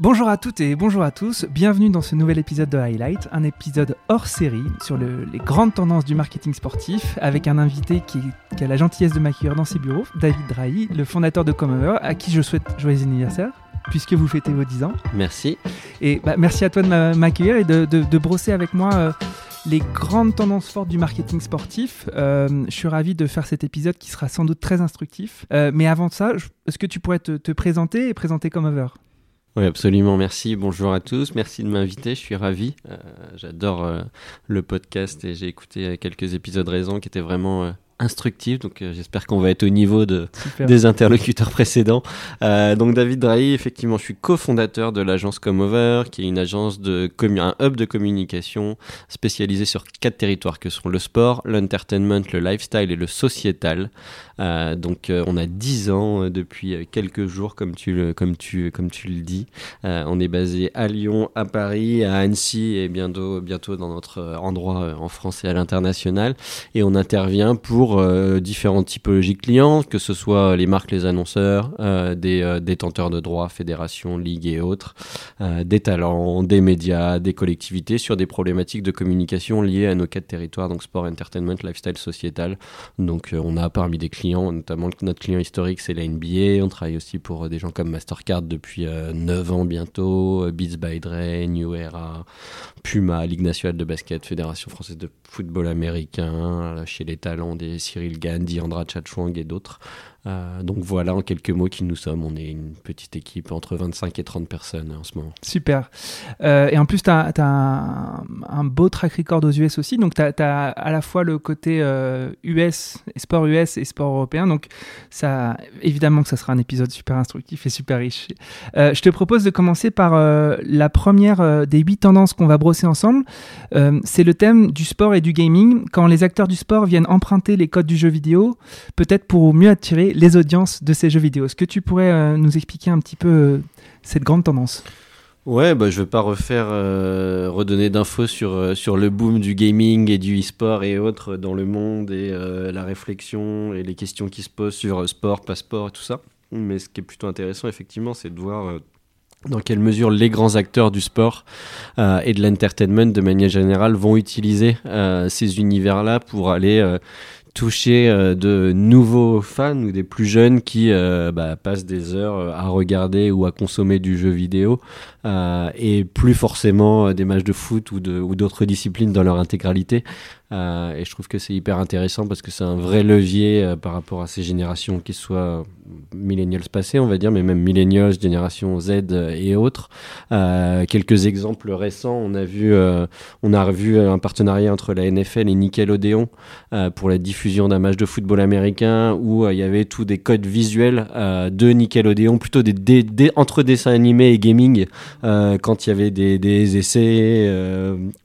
Bonjour à toutes et bonjour à tous, bienvenue dans ce nouvel épisode de Highlight, un épisode hors série sur les grandes tendances du marketing sportif avec un invité qui, a la gentillesse de m'accueillir dans ses bureaux, David Drahi, le fondateur de Comeover, à qui je souhaite joyeux anniversaire puisque vous fêtez vos 10 ans. Merci. Et bah, merci à toi de m'accueillir et de, brosser avec moi euh, les grandes tendances fortes du marketing sportif. Euh, je suis ravi de faire cet épisode qui sera sans doute très instructif. Euh, mais avant ça, est-ce que tu pourrais te, te présenter et présenter Comeover? Oui, absolument. Merci. Bonjour à tous. Merci de m'inviter. Je suis ravi. Euh, j'adore euh, le podcast et j'ai écouté euh, quelques épisodes raison qui étaient vraiment instructifs. Donc j'espère qu'on va être au niveau de, des interlocuteurs précédents. donc David Drahi, effectivement, je suis cofondateur de l'agence Comeover, qui est une agence de un hub de communication spécialisé sur quatre territoires que sont le sport, l'entertainment, le lifestyle et le sociétal. Euh, donc euh, on a 10 ans euh, depuis quelques jours, comme tu le, comme tu, comme tu le dis. on est basé à Lyon, à Paris, à Annecy et bientôt, bientôt dans notre endroit en France et à l'international. Et on intervient pour différentes typologies de clients, que ce soit les marques, les annonceurs, des détenteurs de droits, fédérations, ligues et autres, des talents, des médias, des collectivités sur des problématiques de communication liées à nos quatre territoires, donc sport, entertainment, lifestyle, sociétal. Donc on a parmi des clients notamment notre client historique, c'est la NBA. On travaille aussi pour euh, des gens comme Mastercard depuis 9 euh, ans bientôt, euh, Beats by Dre, New Era, Puma, Ligue nationale de basket, Fédération française de football américain, chez les talents des Cyril Gann, Diandra Chachwang et d'autres. Euh, donc voilà en quelques mots qui nous sommes. On est une petite équipe entre 25 et 30 personnes en ce moment. Super. Euh, et en plus, tu as, un, beau track record aux US aussi. Donc tu as, à la fois le côté US, euh, sport US et sport européen. Donc ça, évidemment que ça sera un épisode super instructif et super riche. je te propose de commencer par la première des huit tendances qu'on va brosser ensemble. C'est le thème du sport et du gaming. Quand les acteurs du sport viennent emprunter les codes du jeu vidéo, peut-être pour mieux attirer les audiences de ces jeux vidéo. Est-ce que tu pourrais euh, nous expliquer un petit peu euh, cette grande tendance? Ouais, bah, je ne vais pas refaire, euh, redonner d'infos sur, sur le boom du gaming et du e-sport et autres dans le monde et la réflexion et les questions qui se posent sur sport, passeport et tout ça. Mais ce qui est plutôt intéressant, effectivement, c'est de voir dans quelle mesure les grands acteurs du sport et de l'entertainment de manière générale vont utiliser ces univers-là pour aller toucher euh, de nouveaux fans ou des plus jeunes qui euh, bah, passent des heures euh, à regarder ou à consommer du jeu vidéo et plus forcément des matchs de foot ou d'autres disciplines dans leur intégralité. Euh, et je trouve que c'est hyper intéressant parce que c'est un vrai levier euh, par rapport à ces générations, qui soient millennials passés, on va dire, mais même millennials, génération Z et autres. Euh, quelques exemples récents, on a vu, on a revu un partenariat entre la NFL et Nickelodeon pour la diffusion d'un match de football américain où il y avait tous des codes visuels de Nickelodeon, plutôt des, des, entre dessins animés et gaming, quand il y avait des, des essais,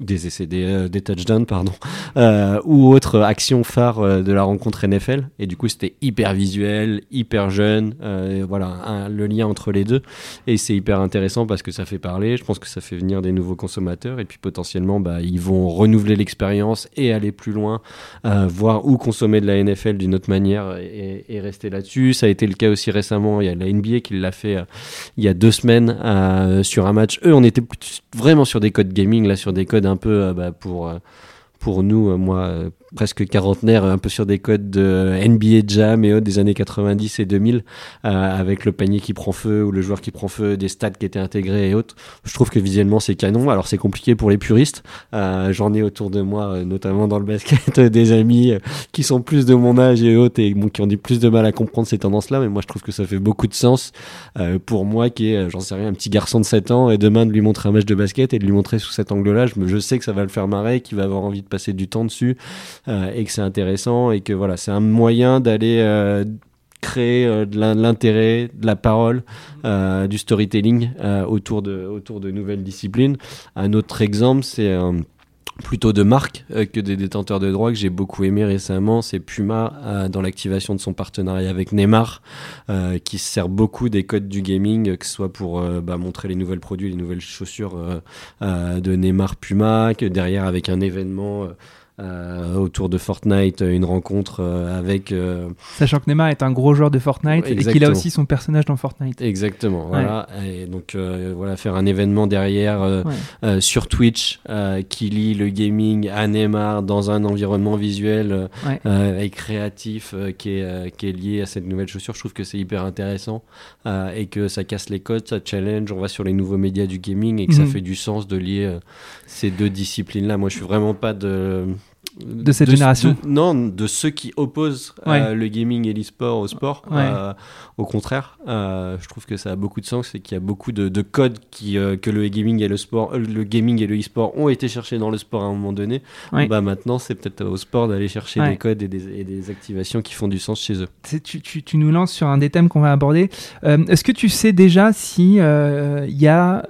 des essais, des, des touchdowns, pardon. Euh, ou autre action phare euh, de la rencontre NFL. Et du coup, c'était hyper visuel, hyper jeune. Euh, voilà, le lien entre les deux. Et c'est hyper intéressant parce que ça fait parler. Je pense que ça fait venir des nouveaux consommateurs. Et puis potentiellement, bah, ils vont renouveler l'expérience et aller plus loin, voir où consommer de la NFL d'une autre manière et, et rester là-dessus. Ça a été le cas aussi récemment. Il y a la NBA qui l'a fait il y a deux semaines sur un match. Eux, on était vraiment sur des codes gaming, là, sur des codes un peu bah, pour pour nous, euh, moi, euh, presque quarantenaire, un peu sur des codes de NBA Jam et autres des années 90 et 2000, euh, avec le panier qui prend feu ou le joueur qui prend feu, des stats qui étaient intégrés et autres. Je trouve que visuellement c'est canon. Alors c'est compliqué pour les puristes. Euh, J'en ai autour de moi, euh, notamment dans le basket, des amis euh, qui sont plus de mon âge et autres et qui ont dit plus de mal à comprendre ces tendances-là. Mais moi je trouve que ça fait beaucoup de sens euh, pour moi qui est, j'en sais rien, un petit garçon de 7 ans et demain de lui montrer un match de basket et de lui montrer sous cet angle-là, je, je sais que ça va le faire marrer, qu'il va avoir envie de passer du temps dessus. Euh, et que c'est intéressant et que voilà, c'est un moyen d'aller euh, créer euh, de l'intérêt, de la parole, du storytelling autour, de, autour de nouvelles disciplines. Un autre exemple, c'est plutôt de marques que des détenteurs de droits que j'ai beaucoup aimé récemment, c'est Puma dans l'activation de son partenariat avec Neymar, qui sert beaucoup des codes du gaming, que ce soit pour bah, montrer les nouvelles produits, les nouvelles chaussures de Neymar Puma, que derrière avec un événement euh, autour de Fortnite, une rencontre euh, avec. Euh, Sachant que Neymar est un gros joueur de Fortnite et qu'il a aussi son personnage dans Fortnite. Exactement, voilà. Et donc voilà, faire un événement derrière sur Twitch qui lie le gaming à Neymar dans un environnement visuel et créatif qui, est, qui est lié à cette nouvelle chaussure, je trouve que c'est hyper intéressant et que ça casse les codes, ça challenge, on va sur les nouveaux médias du gaming et que ça mhm. fait du sens de lier ces deux disciplines-là. Moi, je suis vraiment pas de de cette génération Non, de ceux qui opposent euh, le gaming et l'e-sport au sport. Euh, au contraire, euh, je trouve que ça a beaucoup de sens et qu'il y a beaucoup de, codes qui, que le gaming et le sport, le gaming et le e-sport ont été cherchés dans le sport à un moment donné. Bah maintenant, c'est peut-être au sport d'aller chercher des codes et des, activations qui font du sens chez eux. Tu, tu, tu, nous lances sur un des thèmes qu'on va aborder. Est-ce que tu sais déjà si il y a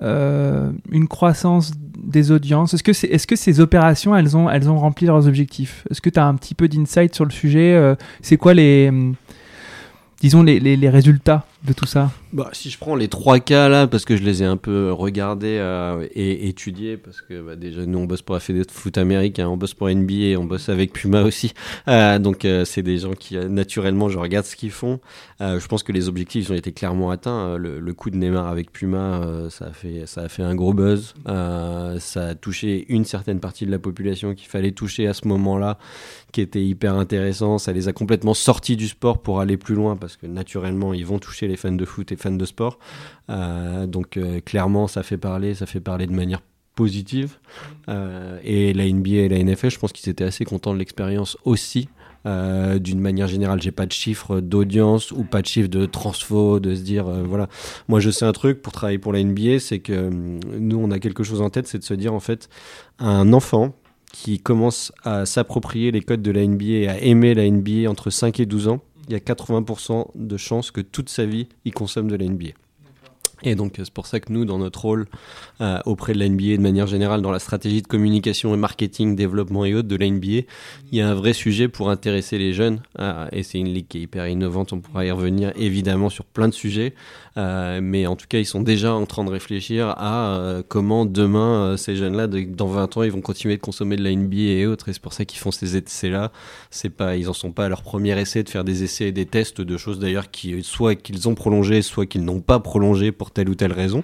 une croissance des audiences. Est-ce que, c'est, est-ce que ces opérations, elles ont, elles rempli leurs objectifs? Est-ce que tu as un petit peu d'insight sur le sujet? Euh, C'est quoi les, disons, les, les, les résultats? De tout ça bah, Si je prends les trois cas là, parce que je les ai un peu regardés euh, et étudiés, parce que bah, déjà nous on bosse pour la Fédération de foot américain, on bosse pour NBA, on bosse avec Puma aussi. Euh, donc euh, c'est des gens qui naturellement je regarde ce qu'ils font. je pense que les objectifs ont été clairement atteints. Le, le coup de Neymar avec Puma, ça, a fait, ça a fait un gros buzz. ça a touché une certaine partie de la population qu'il fallait toucher à ce moment-là, qui était hyper intéressant. Ça les a complètement sortis du sport pour aller plus loin, parce que naturellement ils vont toucher les fans de foot et fans de sport. Euh, donc euh, clairement, ça fait parler, ça fait parler de manière positive. Euh, et la NBA et la NFL, je pense qu'ils étaient assez contents de l'expérience aussi. d'une manière générale, j'ai pas de chiffres d'audience ou pas de chiffres de transfo, de se dire voilà. Moi, je sais un truc pour travailler pour la NBA, c'est que nous, on a quelque chose en tête, c'est de se dire en fait, un enfant qui commence à s'approprier les codes de la NBA à aimer la NBA entre 5 et 12 ans, il y a 80% de chances que toute sa vie, il consomme de la. Et donc c'est pour ça que nous, dans notre rôle euh, auprès de la NBA, de manière générale, dans la stratégie de communication et marketing, développement et autres de la NBA, il y a un vrai sujet pour intéresser les jeunes. Euh, et c'est une ligue qui est hyper innovante, on pourra y revenir évidemment sur plein de sujets. Euh, mais en tout cas, ils sont déjà en train de réfléchir à comment demain, ces jeunes-là, dans 20 ans, ils vont continuer de consommer de la NBA et autres. Et c'est pour ça qu'ils font ces essais-là. C'est pas, ils en sont pas à leur premier essai de faire des essais et des tests de choses d'ailleurs qui, soit qu'ils ont prolongé, soit qu'ils n'ont pas prolongé pour telle ou telle raison.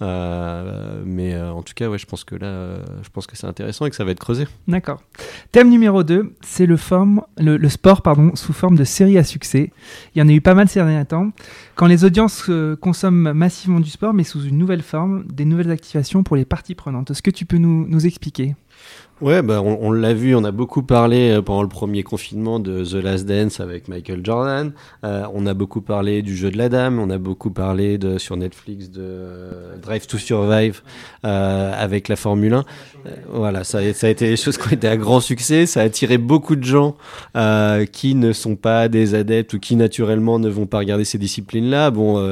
mais en tout cas, ouais, je pense que là, je pense que c'est intéressant et que ça va être creusé. D'accord. Thème numéro 2, c'est le, le, sport pardon, sous forme de série à succès. Il y en a eu pas mal ces derniers temps. Quand les audiences consomment massivement du sport, mais sous une nouvelle forme, des nouvelles activations pour les parties prenantes. Est-ce que tu peux nous expliquer? Ouais, bah on, l'a vu, on a beaucoup parlé euh, pendant le premier confinement de The Last Dance avec Michael Jordan. Euh, on a beaucoup parlé du jeu de la dame, on a beaucoup parlé de sur Netflix de euh, Drive to Survive avec la Formule 1. voilà, ça, a été des choses qui ont été à grand succès. Ça a attiré beaucoup de gens qui ne sont pas des adeptes ou qui naturellement ne vont pas regarder ces disciplines-là. Bon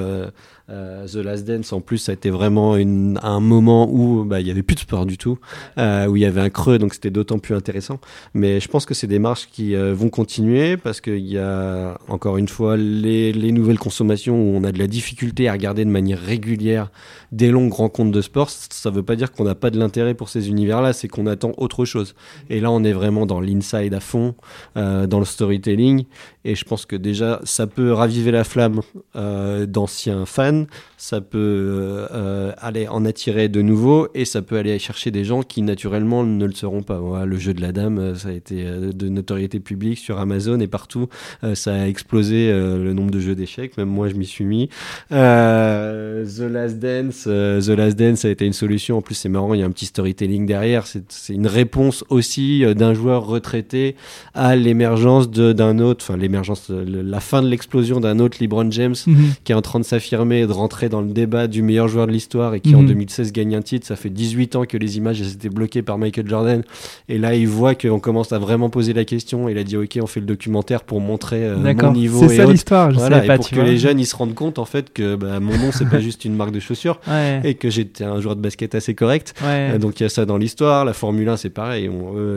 euh, The Last Dance, en plus, ça a été vraiment une, un moment où bah, il y avait plus de sport du tout, euh, où il y avait un creux, donc c'était d'autant plus intéressant. Mais je pense que c'est des marches qui euh, vont continuer parce qu'il y a encore une fois les, les, nouvelles consommations où on a de la difficulté à regarder de manière régulière des longues rencontres de sport. Ça ne veut pas dire qu'on n'a pas de l'intérêt pour ces univers-là, c'est qu'on attend autre chose. Et là, on est vraiment dans l'inside à fond, euh, dans le storytelling. Et je pense que déjà, ça peut raviver la flamme euh, d'anciens fans, ça peut euh, euh, aller en attirer de nouveaux, et ça peut aller chercher des gens qui naturellement ne le seront pas. Voilà, le jeu de la dame, euh, ça a été de notoriété publique sur Amazon et partout. ça a explosé le nombre de jeux d'échecs, même moi je m'y suis mis. The Last Dance, The Last Dance a été une solution. En plus, c'est marrant, il y a un petit storytelling derrière. C'est une réponse aussi d'un joueur retraité à l'émergence d'un autre, enfin la fin de l'explosion d'un autre LeBron James mhm. qui est en train de s'affirmer et de rentrer dans le débat du meilleur joueur de l'histoire et qui en 2016 mhm. gagne un titre. Ça fait 18 ans que les images étaient bloquées par Michael Jordan. Et là, il voit qu'on commence à vraiment poser la question. Il a dit Ok, on fait le documentaire pour montrer euh, mon niveau. C'est ça l'histoire. Voilà, et pour que les jeunes ils se rendent compte en fait que bah, mon nom c'est pas juste une marque de chaussures et que j'étais un joueur de basket assez correct. Euh, donc il y a ça dans l'histoire. La Formule 1 c'est pareil.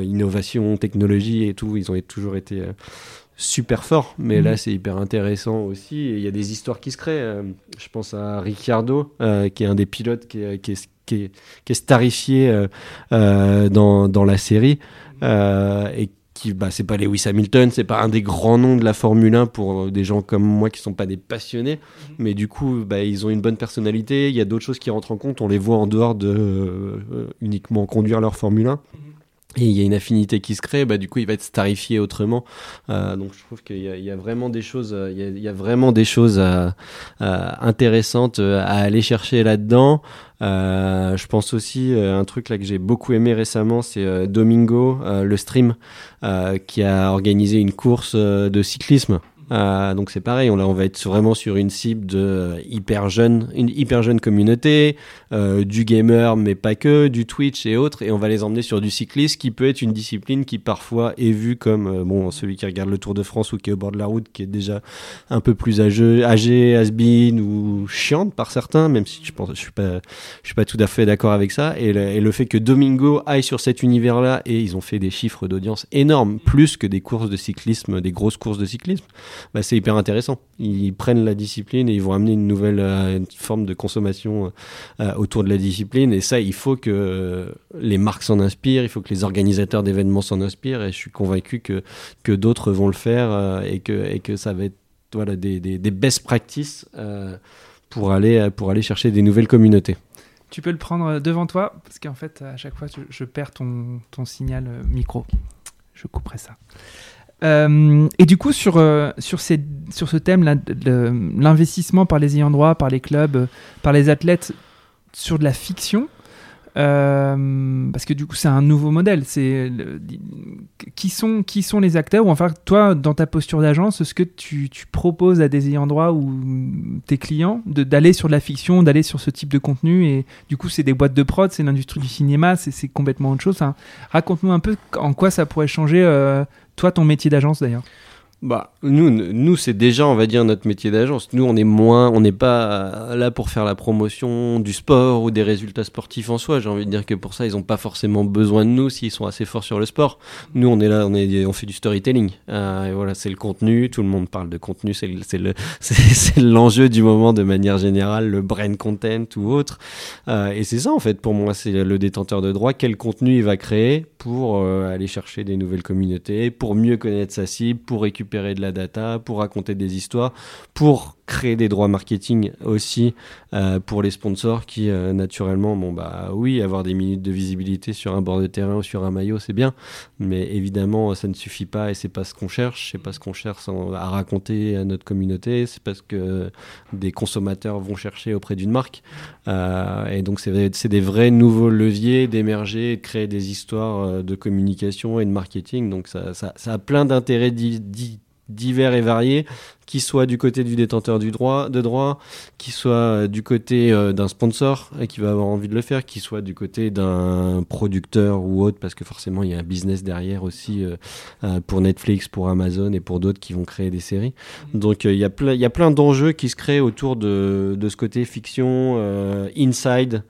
innovation, technologie et tout, ils ont toujours été. Super fort, mais là c'est hyper intéressant aussi. Il y a des histoires qui se créent. Euh, je pense à Ricciardo, euh, qui est un des pilotes qui est, qui est, qui est, qui est starifié euh, dans, dans la série. Et qui, bah, c'est pas Lewis Hamilton, c'est pas un des grands noms de la Formule 1 pour des gens comme moi qui sont pas des passionnés, mais du coup, bah, ils ont une bonne personnalité. Il y a d'autres choses qui rentrent en compte. On les voit en dehors de uniquement conduire leur Formule 1. Et il y a une affinité qui se crée, bah, du coup il va être starifié autrement. Euh, donc je trouve qu'il y, y a vraiment des choses, euh, il y a, il y a vraiment des choses euh, euh, intéressantes euh, à aller chercher là-dedans. Euh, je pense aussi euh, un truc là que j'ai beaucoup aimé récemment, c'est euh, Domingo, euh, le stream, qui a organisé une course de cyclisme. Euh, donc c'est pareil, on, là, va être vraiment sur une cible de euh, hyper jeune, une hyper jeune communauté, euh, du gamer mais pas que, du Twitch et autres, et on va les emmener sur du cyclisme qui peut être une discipline qui parfois est vue comme euh, bon celui qui regarde le Tour de France ou qui est au bord de la route, qui est déjà un peu plus âgé, âgé has-been ou chiante par certains, même si je pense, je suis pas, je suis pas tout à fait d'accord avec ça, et le, et le fait que Domingo aille sur cet univers-là et ils ont fait des chiffres d'audience énormes, plus que des courses de cyclisme, des grosses courses de cyclisme bah, c'est hyper intéressant. Ils prennent la discipline et ils vont amener une nouvelle euh, forme de consommation euh, autour de la discipline. Et ça, il faut que euh, les marques s'en inspirent, il faut que les organisateurs d'événements s'en inspirent. Et je suis convaincu que, que d'autres vont le faire euh, et, que, et que ça va être des, des, des best practices euh, pour, aller, pour aller chercher des nouvelles communautés. Tu peux le prendre devant toi, parce qu'en fait, à chaque fois, je, je perds ton, ton signal euh, micro. Je couperai ça. Euh, et du coup, sur, euh, sur, ces, sur ce de l'investissement par les ayants droit, par les clubs, euh, par les athlètes sur de la fiction, parce que du coup, c'est un nouveau modèle. C'est qui sont qui sont les acteurs? Ou enfin toi, dans ta posture d'agence, est-ce que tu, tu proposes à des ayants droit ou tes clients d'aller sur de la fiction, d'aller sur ce type de contenu? Et du coup, c'est des boîtes de prod, c'est l'industrie du cinéma, c'est complètement autre chose. Raconte-nous un peu en quoi ça pourrait changer, toi, ton métier d'agence d'ailleurs? Bah, nous, nous c'est déjà, on va dire, notre métier d'agence. Nous, on est moins, on n'est pas euh, là pour faire la promotion du sport ou des résultats sportifs en soi. J'ai envie de dire que pour ça, ils n'ont pas forcément besoin de nous s'ils sont assez forts sur le sport. Nous, on est là, on, est, on fait du storytelling. Euh, voilà, c'est le contenu. Tout le monde parle de contenu. C'est le- c'est le, c'est- c'est l'enjeu du moment de manière générale, le brain content ou autre. Euh, et c'est ça, en fait, pour moi, c'est le détenteur de droit. Quel contenu il va créer pour aller chercher des nouvelles communautés, pour mieux connaître sa cible, pour récupérer de la data, pour raconter des histoires, pour créer des droits marketing aussi euh, pour les sponsors qui, euh, naturellement, bon, bah oui, avoir des minutes de visibilité sur un bord de terrain ou sur un maillot, c'est bien. Mais évidemment, ça ne suffit pas et c'est pas ce qu'on cherche. C'est pas ce qu'on cherche à raconter à notre communauté. C'est parce que des consommateurs vont chercher auprès d'une marque. Euh, et donc, c'est des vrais nouveaux leviers d'émerger, de créer des histoires euh, de communication et de marketing. Donc, ça, ça, ça a plein d'intérêts di- di- divers et variés, qui soit du côté du détenteur du droit, de droit, qui soit euh, du côté euh, d'un sponsor euh, qui va avoir envie de le faire, qui soit du côté d'un producteur ou autre, parce que forcément il y a un business derrière aussi euh, pour Netflix, pour Amazon et pour d'autres qui vont créer des séries. Donc euh, il y a plein, il y a plein d'enjeux qui se créent autour de, de ce côté fiction, inside.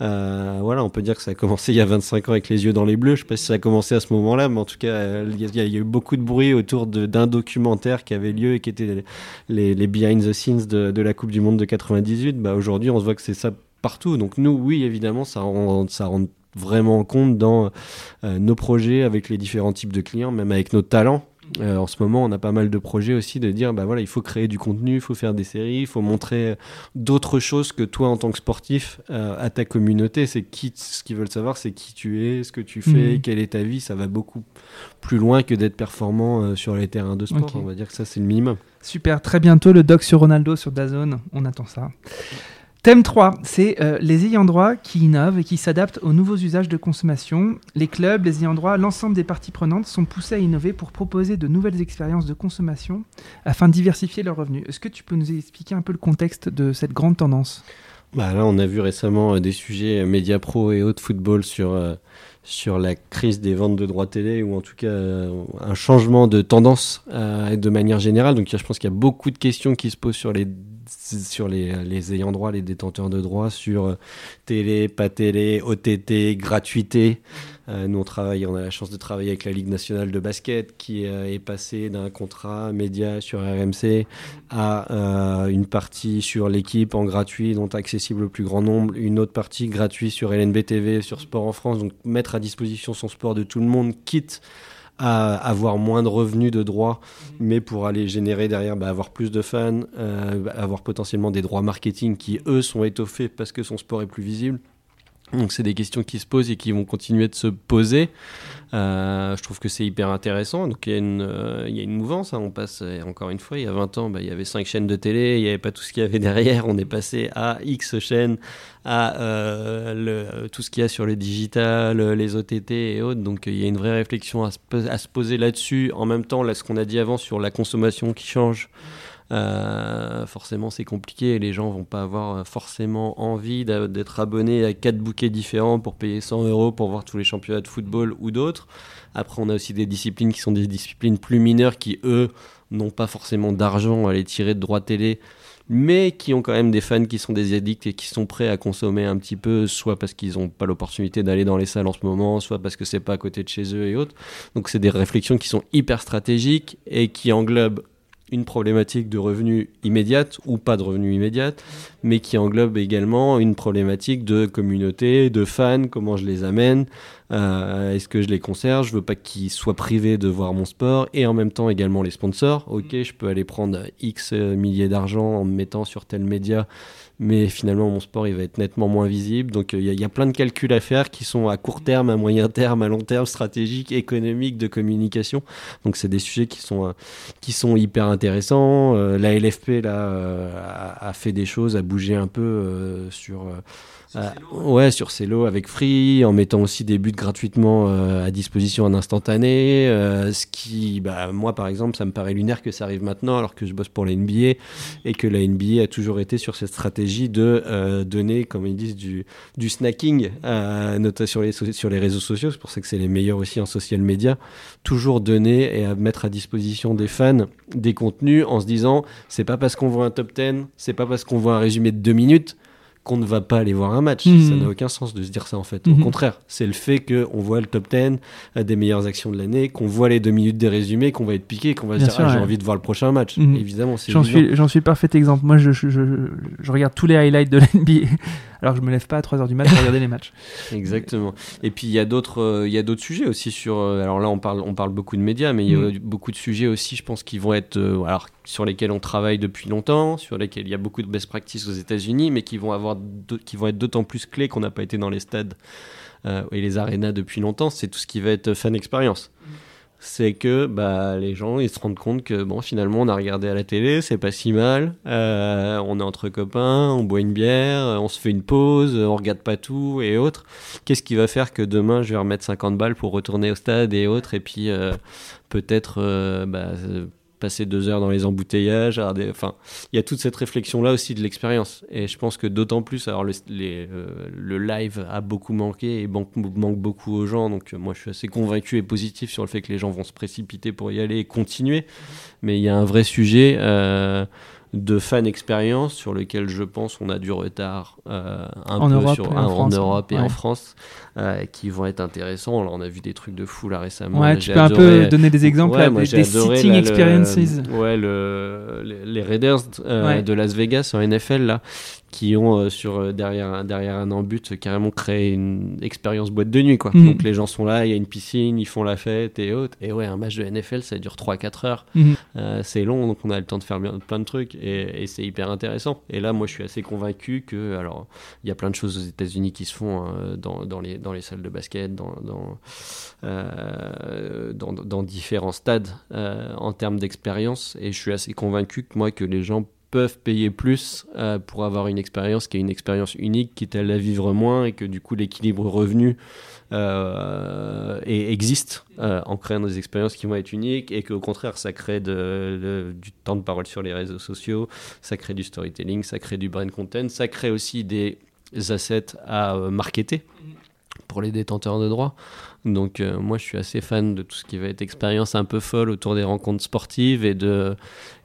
Euh, voilà, on peut dire que ça a commencé il y a 25 ans avec les yeux dans les bleus. Je sais pas si ça a commencé à ce moment-là, mais en tout cas, euh, il y, a- eu beaucoup de bruit autour d'un documentaire qui avait lieu et qui était les, behind the scenes de, la Coupe du Monde de 98. Bah, aujourd'hui, on se voit que c'est ça partout. Donc nous, oui, évidemment, ça rend, ça rend vraiment compte dans euh, nos projets avec les différents types de clients, même avec nos talents. Euh, en ce moment, on a pas mal de projets aussi de dire, bah voilà, il faut créer du contenu, il faut faire des séries, il faut montrer d'autres choses que toi en tant que sportif euh, à ta communauté. C'est qui, ce qu'ils veulent savoir, c'est qui tu es, ce que tu fais, Mhm. quelle est ta vie. Ça va beaucoup plus loin que d'être performant euh, sur les terrains de sport. On va dire que ça, c'est le minimum. Super, très bientôt le doc sur Ronaldo sur Dazone, on attend ça. Thème 3, c'est euh, les ayants droit qui innovent et qui s'adaptent aux nouveaux usages de consommation. Les clubs, les ayants droit, l'ensemble des parties prenantes sont poussés à innover pour proposer de nouvelles expériences de consommation afin de diversifier leurs revenus. Est-ce que tu peux nous expliquer un peu le contexte de cette grande tendance? Bah là, on a vu récemment euh, des sujets euh, média pro et autres football sur, euh, sur la crise des ventes de droits télé ou en tout cas euh, un changement de tendance de manière générale. Donc je pense qu'il y a beaucoup de questions qui se posent sur les sur les, les, ayants droit, les détenteurs de droits, sur télé, pas télé, OTT, gratuité. Euh, nous, on travaille, on a la chance de travailler avec la Ligue nationale de basket qui euh, est passée d'un contrat média sur RMC à euh, une partie sur l'équipe en gratuit, dont accessible au plus grand nombre, une autre partie gratuite sur LNB TV, sur Sport en France. Donc, mettre à disposition son sport de tout le monde, quitte à avoir moins de revenus de droits, mais pour aller générer derrière, bah, avoir plus de fans, avoir potentiellement des droits marketing qui, eux, sont étoffés parce que son sport est plus visible. Donc c'est des questions qui se posent et qui vont continuer de se poser. Euh, je trouve que c'est hyper intéressant. Donc il y, a une, euh, mouvance. Hein. On passe, euh, encore une fois, il y a 20 ans, bah, il y avait 5 chaînes de télé, il n'y avait pas tout ce qu'il y avait derrière. On est passé à X chaînes, à le, tout ce qu'il y a sur le digital, les OTT et autres. Donc il y a une vraie réflexion à se, à se poser là-dessus. En même temps, là, ce qu'on a dit avant sur la consommation qui change. Euh, forcément, c'est compliqué et les gens vont pas avoir euh, forcément envie d'être abonnés à quatre bouquets différents pour payer 100 euros pour voir tous les championnats de football ou d'autres. Après, on a aussi des disciplines qui sont des disciplines plus mineures qui, eux, n'ont pas forcément d'argent à les tirer de droit télé mais qui ont quand même des fans qui sont des addicts et qui sont prêts à consommer un petit peu, soit parce qu'ils n'ont pas l'opportunité d'aller dans les salles en ce moment, soit parce que c'est pas à côté de chez eux et autres. Donc c'est des réflexions qui sont hyper stratégiques et qui englobent une problématique de revenus immédiate ou pas de revenus immédiate, mais qui englobe également une problématique de communauté, de fans, comment je les amène, euh, est-ce que je les conserve, je veux pas qu'ils soient privés de voir mon sport, et en même temps également les sponsors. Ok, je peux aller prendre X milliers d'argent en me mettant sur tel média mais finalement mon sport il va être nettement moins visible. Donc il y, a plein de calculs à faire qui sont à court terme, à moyen terme, à long terme, stratégiques, économiques, de communication. Donc c'est des sujets qui sont euh, qui sont hyper intéressants. Euh, la LFP là euh, a, fait des choses, a bougé un peu sur sur euh, ouais, sur Celo avec Free, en mettant aussi des buts gratuitement euh, à disposition en instantané. Euh, ce qui, bah, moi par exemple, ça me paraît lunaire que ça arrive maintenant alors que je bosse pour la NBA et que la NBA a toujours été sur cette stratégie de donner, comme ils disent, du, snacking, notamment sur les, sur les réseaux sociaux. C'est pour ça que c'est les meilleurs aussi en social media. Toujours donner et à mettre à disposition des fans des contenus en se disant c'est pas parce qu'on voit un top 10, c'est pas parce qu'on voit un résumé de deux minutes qu'on ne va pas aller voir un match. Mhm. Ça n'a aucun sens de se dire ça en fait. Au mhm. contraire, c'est le fait qu'on voit le top 10 euh, des meilleures actions de l'année, qu'on voit les deux minutes des résumés, qu'on va être piqué, qu'on va se dire ah, j'ai envie de voir le prochain match. Mhm. Évidemment, c'est J'en suis, j'en suis parfait exemple. Moi, je, je, je, regarde tous les highlights de l'NBA alors je me lève pas à 3h du matin pour regarder les matchs. Exactement. Et puis il y a d'autres euh, il y a d'autres sujets aussi sur euh, alors là on parle on parle beaucoup de médias mais il y a beaucoup de sujets aussi je pense qui vont être alors sur lesquels on travaille depuis longtemps, sur lesquels il y a beaucoup de best practices aux États-Unis, mais qui vont, avoir qui vont être d'autant plus clés qu'on n'a pas été dans les stades euh, et les arénas depuis longtemps. C'est tout ce qui va être fan expérience. C'est que bah, les gens ils se rendent compte que bon, finalement on a regardé à la télé, c'est pas si mal, euh, on est entre copains, on boit une bière, on se fait une pause, on regarde pas tout et autres. Qu'est-ce qui va faire que demain je vais remettre 50 balles pour retourner au stade et autres et puis euh, peut-être bah, passer deux heures dans les embouteillages. Enfin, il y a toute cette réflexion-là aussi de l'expérience. Et je pense que d'autant plus, alors le, euh, live a beaucoup manqué et manque, beaucoup aux gens. Donc moi, je suis assez convaincu et positif sur le fait que les gens vont se précipiter pour y aller et continuer. Mais il y a un vrai sujet. Euh, de fan expérience sur lequel je pense on a du retard euh, un en peu Europe sur, et en, France, Europe et en France euh, qui vont être intéressants. Alors, on a vu des trucs de fou là récemment. Ouais, tu peux un peu donner des exemples ouais, des, des sitting experiences. ouais, le, les, Raiders euh, de Las Vegas en NFL là qui ont euh, sur euh, derrière derrière un embut carrément créé une expérience boîte de nuit quoi. Mhm. Donc les gens sont là, il y a une piscine, ils font la fête et autres. Et ouais, un match de NFL ça dure 3-4 heures. Mhm. Euh, c'est long donc on a le temps de faire plein de trucs et, et c'est hyper intéressant. Et là moi je suis assez convaincu que alors il y a plein de choses aux États-Unis qui se font dans, dans, les dans les salles de basket, dans dans, dans, dans, différents stades en termes d'expérience et je suis assez convaincu que moi que les gens peuvent payer plus euh, pour avoir une expérience qui est une expérience unique, quitte à la vivre moins, et que du coup l'équilibre revenu euh, existe euh, en créant des expériences qui vont être uniques, et qu'au contraire ça crée du temps de parole sur les réseaux sociaux, ça crée du storytelling, ça crée du brand content, ça crée aussi des assets à marketer pour les détenteurs de droits. Donc euh, moi je suis assez fan de tout ce qui va être expérience un peu folle autour des rencontres sportives et de,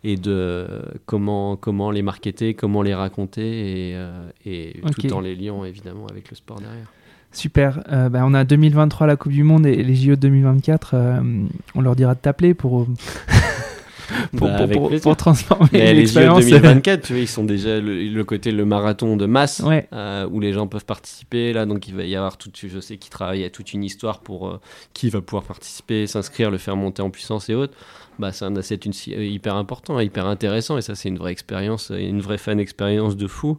et de comment, comment les marketer, comment les raconter et, euh, et tout en les liant évidemment avec le sport derrière. Super. Euh, bah, on a 2023 la Coupe du Monde et les JO 2024. on leur dira de t'appeler pour pour, bah, pour, transformer les JO 2024, tu vois, ils sont déjà le, côté le marathon de masse euh, où les gens peuvent participer. Là, donc il va y avoir tout, je sais qu'ils travaillent à toute une histoire pour euh, qui va pouvoir participer, s'inscrire, le faire monter en puissance et autres. Bah, c'est un asset euh, hyper important, hyper intéressant, et ça c'est une vraie expérience, une vraie fan expérience de fou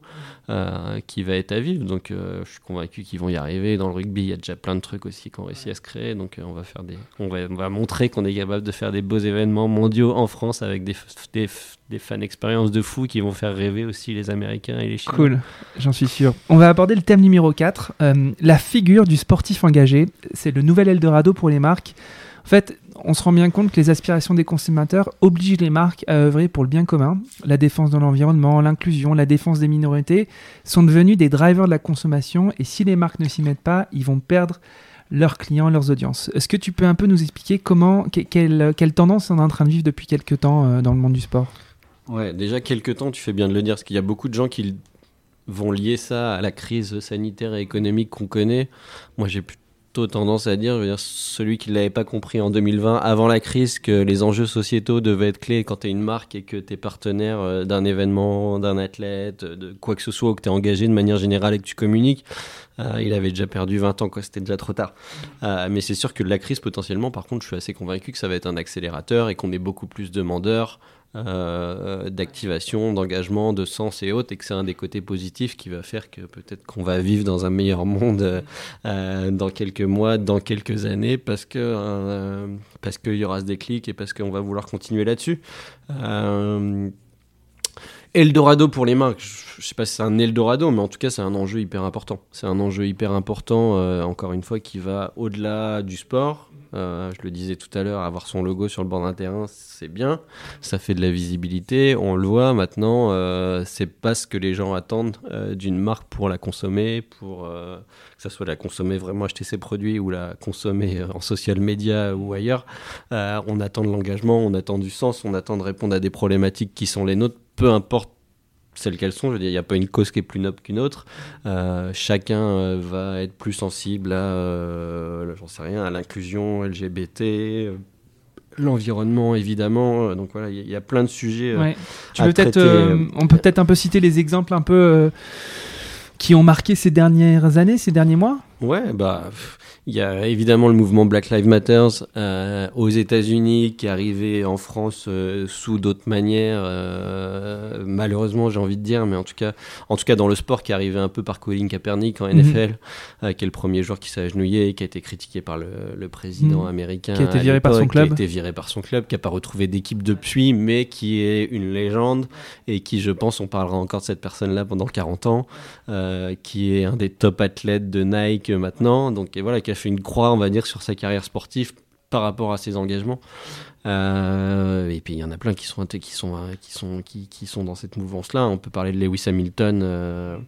euh, qui va être à vivre. Donc je suis convaincu qu'ils vont y arriver. Dans le rugby, il y a déjà plein de trucs aussi qui ont réussi à se créer, donc on va faire des, on va, on va montrer qu'on est capable de faire des beaux événements mondiaux en France avec des, des, des fan expériences de fou qui vont faire rêver aussi les Américains et les Chinois. Cool, j'en suis sûr. On va aborder le thème numéro 4, la figure du sportif engagé. C'est le nouvel Eldorado pour les marques. En fait, on se rend bien compte que les aspirations des consommateurs obligent les marques à œuvrer pour le bien commun. La défense de l'environnement, l'inclusion, la défense des minorités sont devenus des drivers de la consommation et si les marques ne s'y mettent pas, ils vont perdre leurs clients, leurs audiences. Est-ce que tu peux un peu nous expliquer comment, quelle, tendance on est en train de vivre depuis quelques temps euh, dans le monde du sport? Ouais, déjà quelques temps, tu fais bien de le dire, parce qu'il y a beaucoup de gens qui vont lier ça à la crise sanitaire et économique qu'on connaît. Moi, j'ai tendance à dire, je veux dire celui qui ne l'avait pas compris en 2020, avant la crise, que les enjeux sociétaux devaient être clés quand tu es une marque et que tu es partenaire euh, d'un événement, d'un athlète, de quoi que ce soit, ou que tu es engagé de manière générale et que tu communiques. Euh, il avait déjà perdu 20 ans, quoi, c'était déjà trop tard. Euh, mais c'est sûr que la crise, potentiellement, par contre, je suis assez convaincu que ça va être un accélérateur et qu'on est beaucoup plus demandeurs euh, d'activation, d'engagement, de sens et autres, et que c'est un des côtés positifs qui va faire que peut-être qu'on va vivre dans un meilleur monde euh, dans quelques mois, dans quelques années, parce que euh, parce qu'il y aura ce déclic et parce qu'on va vouloir continuer là-dessus. Eldorado pour les marques, je sais pas si c'est un Eldorado, mais en tout cas c'est un enjeu hyper important. C'est un enjeu hyper important, encore une fois, qui va au-delà du sport, euh, je le disais tout à l'heure, avoir son logo sur le bord d'un terrain, c'est bien. Ça fait de la visibilité. On le voit maintenant. Euh, c'est pas ce que les gens attendent euh, d'une marque pour la consommer, pour que ça soit la consommer vraiment acheter ses produits ou la consommer en social media ou ailleurs. on attend de l'engagement, on attend du sens, on attend de répondre à des problématiques qui sont les nôtres, peu importe celles qu'elles sont. Je veux dire, il n'y a pas une cause qui est plus noble qu'une autre. Euh, chacun euh, va être plus sensible à, euh, j'en sais rien, à l'inclusion LGBT, l'environnement évidemment. Donc voilà, il y, a plein de sujets. Tu veux peut-être, on peut peut-être un peu citer les exemples un peu qui ont marqué ces dernières années, ces derniers mois? Ouais, bah. Il y a évidemment le mouvement Black Lives Matter euh, aux États-Unis qui est arrivé en France euh, sous d'autres manières, euh, malheureusement j'ai envie de dire, mais en tout cas, en tout cas dans le sport qui est arrivé un peu par Colin Kaepernick en NFL, mhm. qui est le premier joueur qui s'est agenouillé, qui a été critiqué par le, président mhm. américain, qui a été viré par son club, qui a été viré par son club, qui a pas retrouvé d'équipe depuis, mais qui est une légende et qui, je pense, on parlera encore de cette personne-là pendant 40 ans, qui est un des top athlètes de Nike maintenant, donc voilà, qui a fait une croix, on va dire, sur sa carrière sportive par rapport à ses engagements. Euh, et puis il y en a plein qui sont qui sont qui sont qui, sont dans cette mouvance-là. On peut parler de Lewis Hamilton, euh,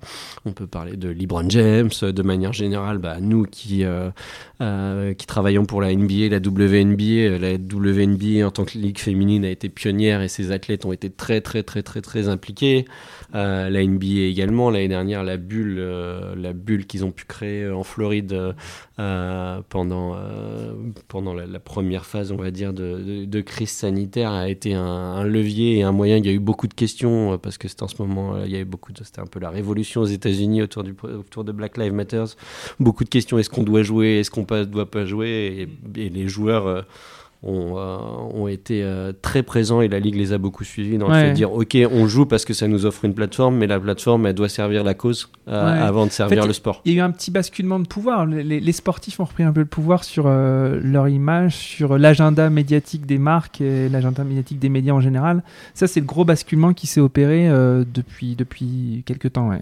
on peut parler de LeBron James. De manière générale, bah, nous qui euh, qui travaillons pour la NBA, la WNBA, la WNBA en tant que ligue féminine a été pionnière et ses athlètes ont été très très très très très impliqués. la NBA également l'année dernière, la bulle la bulle qu'ils ont pu créer en Floride pendant pendant la, première phase, on va dire de de crise sanitaire a été un, levier et un moyen. Il y a eu beaucoup de questions euh, parce que c'était en ce moment, euh, il y avait beaucoup de, c'était un peu la révolution aux États-Unis autour du autour de Black Lives Matter. Beaucoup de questions. Est-ce qu'on doit jouer Est-ce qu'on ne doit pas jouer? Et, les joueurs euh, ont, euh, ont été euh, très présents et la Ligue les a beaucoup suivis dans le fait de dire ok on joue parce que ça nous offre une plateforme mais la plateforme elle doit servir la cause euh, avant de servir le sport. Il y a eu un petit basculement de pouvoir. Les, sportifs ont repris un peu le pouvoir sur leur image, sur l'agenda médiatique des marques et l'agenda médiatique des médias en général. Ça c'est le gros basculement qui s'est opéré depuis, depuis quelques temps. Ouais.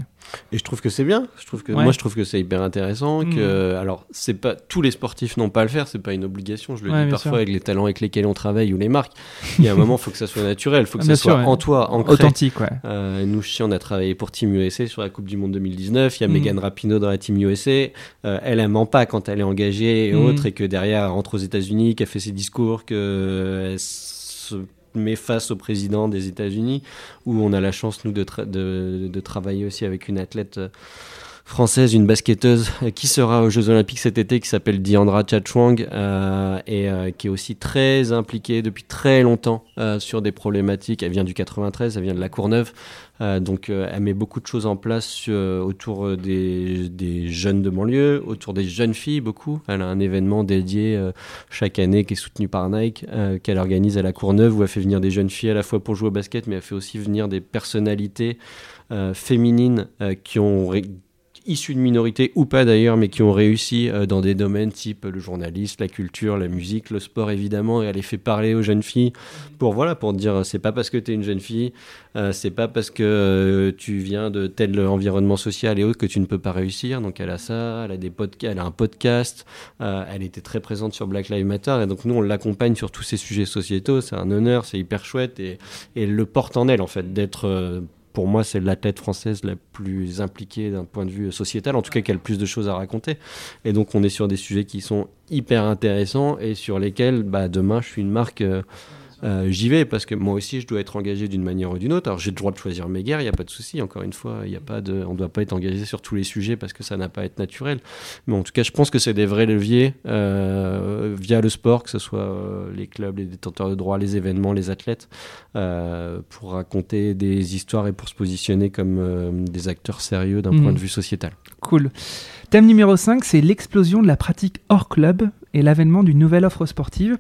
Et je trouve que c'est bien. Je trouve que moi, je trouve que c'est hyper intéressant. Que mmh. alors, c'est pas tous les sportifs n'ont pas à le faire. C'est pas une obligation. Je le dis parfois avec les talents avec lesquels on travaille ou les marques. Il y a un moment, il faut que ça soit naturel. Il faut que ça soit en toi, ancré. authentique. Ouais. Euh, nous, on a travaillé pour Team USA sur la Coupe du Monde 2019. Il y a mmh. Megan Rapinoe dans la Team USA. Euh, elle, elle ment pas quand elle est engagée et mmh. autres, et que derrière, elle rentre aux États-Unis, qu'elle fait ses discours, que se met face au président des États-Unis, où on a la chance, nous, de, de, de travailler aussi avec une athlète euh, française, une basketteuse euh, qui sera aux Jeux Olympiques cet été, qui s'appelle Diandra Chachwang euh, et euh, qui est aussi très impliquée depuis très longtemps sur des problématiques. Elle vient du 93, elle vient de la Courneuve, donc elle met beaucoup de choses en place autour des, des, jeunes de banlieue, autour des jeunes filles beaucoup. Elle a un événement dédié chaque année qui est soutenu par Nike, qu'elle organise à la Courneuve où elle fait venir des jeunes filles à la fois pour jouer au basket, mais elle fait aussi venir des personnalités féminines qui ont issus de minorités ou pas d'ailleurs, mais qui ont réussi euh, dans des domaines type le journaliste, la culture, la musique, le sport évidemment, et elle les fait parler aux jeunes filles pour voilà pour dire c'est pas parce que tu es une jeune fille, euh, c'est pas parce que euh, tu viens de tel environnement social et autres que tu ne peux pas réussir. Donc elle a ça, elle a des podcasts, elle a un podcast, elle était très présente sur Black Lives Matter et donc nous on l'accompagne sur tous ces sujets sociétaux. C'est un honneur, c'est hyper chouette et, et elle le porte en elle en fait d'être pour moi, c'est l'athlète française la plus impliquée d'un point de vue sociétal, en tout cas qui a le plus de choses à raconter. Et donc, on est sur des sujets qui sont hyper intéressants et sur lesquels, bah, demain, je suis une marque. Euh, euh, j'y vais parce que moi aussi je dois être engagé d'une manière ou d'une autre. Alors j'ai le droit de choisir mes guerres, il n'y a pas de souci. Encore une fois, il a pas de, on ne doit pas être engagé sur tous les sujets parce que ça n'a pas à être naturel. Mais en tout cas, je pense que c'est des vrais leviers euh, via le sport, que ce soit euh, les clubs, les détenteurs de droits, les événements, les athlètes, pour raconter des histoires et pour se positionner comme des acteurs sérieux d'un point mhm. de vue sociétal. Cool. Thème numéro 5, c'est l'explosion de la pratique hors club et l'avènement d'une nouvelle offre sportive.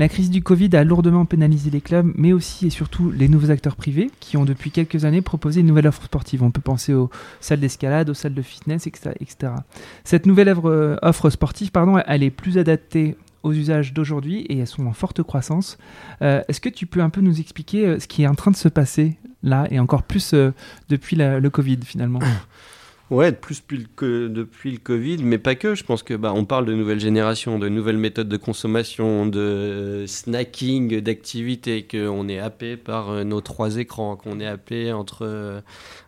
La crise du Covid a lourdement pénalisé les clubs, mais aussi et surtout les nouveaux acteurs privés qui ont depuis quelques années proposé une nouvelle offre sportive. On peut penser aux salles d'escalade, aux salles de fitness, etc. Cette nouvelle euh, offre sportive, pardon, elle est plus adaptée aux usages d'aujourd'hui et elles sont en forte croissance. Euh, est-ce que tu peux un peu nous expliquer euh, ce qui est en train de se passer là et encore plus depuis le Covid finalement? Ouais, plus depuis le Covid, mais pas que. Je pense que bah, on parle de nouvelles générations, de nouvelles méthodes de consommation, de snacking, d'activités, qu'on est happé par euh, nos trois écrans, qu'on est happé entre euh,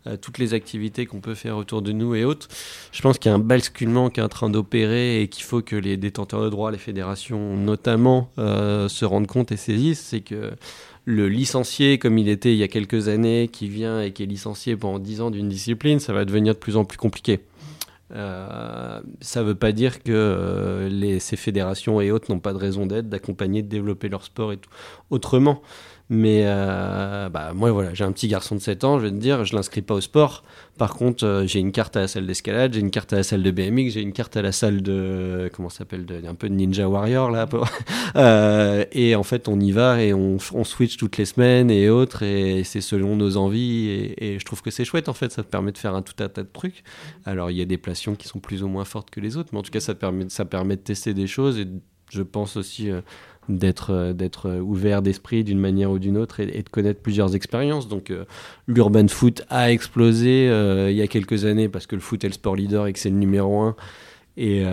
euh, toutes les activités qu'on peut faire autour de nous et autres. Je pense qu'il y a un basculement qui est en train d'opérer et qu'il faut que les détenteurs de droits, les fédérations notamment, se rendent compte et saisissent. C'est que le licencié comme il était il y a quelques années, qui vient et qui est licencié pendant 10 ans d'une discipline, ça va devenir de plus en plus compliqué. Euh, ça ne veut pas dire que euh, ces fédérations et autres n'ont pas de raison d'être, d'accompagner, de développer leur sport et tout. Autrement, mais euh, bah, moi, voilà, j'ai un petit garçon de 7 ans, je vais te dire, je l'inscris pas au sport. Par contre, euh, j'ai une carte à la salle d'escalade, j'ai une carte à la salle de BMX, j'ai une carte à la salle de. Comment ça s'appelle Un peu de Ninja Warrior, là. euh, et en fait, on y va et on, switch toutes les semaines et autres, et c'est selon nos envies. Et, et je trouve que c'est chouette, en fait, ça te permet de faire un tout un tas de trucs. Alors, il y a des passions qui sont plus ou moins fortes que les autres, mais en tout cas, ça permet, ça permet de tester des choses et je pense aussi. D'être euh, d'être euh, ouvert d'esprit d'une manière ou d'une autre et, de connaître plusieurs expériences. Donc euh, l'urban foot a explosé il y a quelques années parce que le foot est le sport leader et que c'est le numéro un et,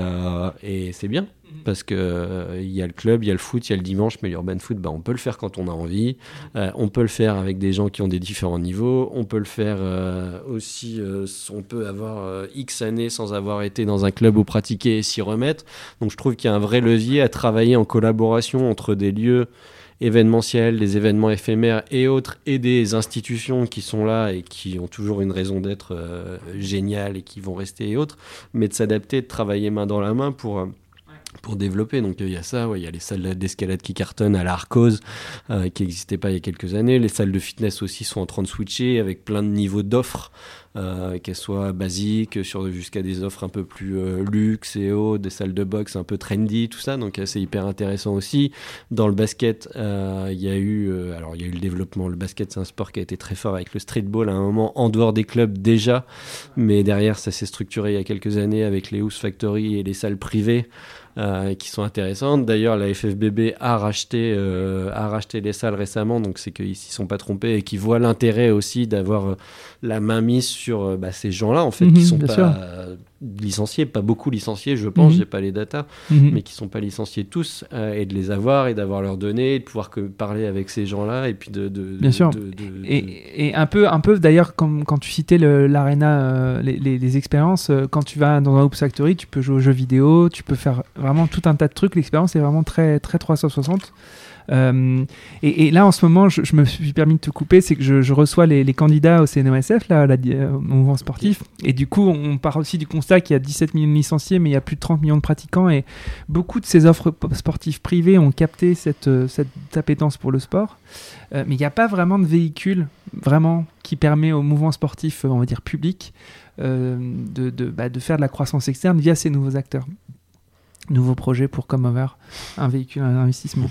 et c'est bien. Mhm. Parce qu'il euh, il y a le club, il y a le foot, il y a le dimanche, mais l'urban foot, bah, on peut le faire quand on a envie. Euh, on peut le faire avec des gens qui ont des différents niveaux. On peut le faire euh, aussi, on peut avoir X années sans avoir été dans un club ou pratiquer et s'y remettre. Donc je trouve qu'il y a un vrai levier à travailler en collaboration entre des lieux événementiels, des événements éphémères et autres, et des institutions qui sont là et qui ont toujours une raison d'être géniale et qui vont rester et autres, mais de s'adapter, de travailler main dans la main pour pour développer. Donc il y a ça, il y a les salles d'escalade qui cartonnent à l'Arcose, euh, qui n'existaient pas il y a quelques années. Les salles de fitness aussi sont en train de switcher avec plein de niveaux d'offres, euh, qu'elles soient basiques, jusqu'à des offres un peu plus euh, luxe et haut, des salles de boxe un peu trendy, tout ça. Donc c'est hyper intéressant aussi. Dans le basket, il y a eu, alors il y a eu le développement. Le basket, c'est un sport qui a été très fort avec le streetball à un moment en dehors des clubs déjà, mais derrière ça s'est structuré il y a quelques années avec les House Factory et les salles privées. Euh, qui sont intéressantes. D'ailleurs, la FFBB a racheté, euh, a racheté les salles récemment, donc c'est qu'ils s'y sont pas trompés et qu'ils voient l'intérêt aussi d'avoir euh, la main mise sur bah, ces gens-là, en fait, qui Mhm, sont pas. Licenciés, pas beaucoup licenciés, je pense, Mhm. j'ai pas les datas, Mhm. mais qui sont pas licenciés tous, euh, et de les avoir et d'avoir leurs données, et de pouvoir que, parler avec ces gens-là, et puis de. de- Bien de- sûr. de- Et, et un peu, un peu d'ailleurs, quand tu citais le- l'arena, euh, les, les- les expériences, euh, quand tu vas dans un Oops Factory, tu peux jouer aux jeux vidéo, tu peux faire vraiment tout un tas de trucs. L'expérience est vraiment très, très 360. Euh, et, et là, en ce moment, je, je me suis permis de te couper, c'est que je, je reçois les, les candidats au CNOSF, là, la, euh, au mouvement sportif. Et du coup, on part aussi du constat qu'il y a 17 millions de licenciés, mais il y a plus de 30 millions de pratiquants. Et beaucoup de ces offres sportives privées ont capté cette, euh, cette appétence pour le sport. Euh, mais il n'y a pas vraiment de véhicule vraiment qui permet au mouvement sportif, on va dire public, euh, de, de, bah, de faire de la croissance externe via ces nouveaux acteurs. Nouveau projet pour Comover, un véhicule d'investissement.